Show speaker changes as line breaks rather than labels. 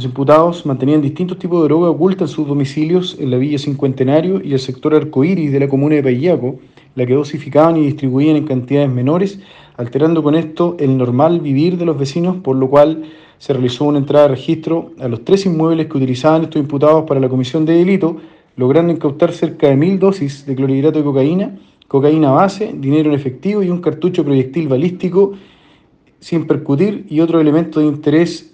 Los imputados mantenían distintos tipos de droga oculta en sus domicilios en la Villa Cincuentenario y el sector Arcoíris de la comuna de Payaco, la que dosificaban y distribuían en cantidades menores, alterando con esto el normal vivir de los vecinos, por lo cual se realizó una entrada de registro a los tres inmuebles que utilizaban estos imputados para la comisión de delito, logrando incautar cerca de mil dosis de clorhidrato de cocaína, cocaína base, dinero en efectivo y un cartucho proyectil balístico sin percutir y otro elemento de interés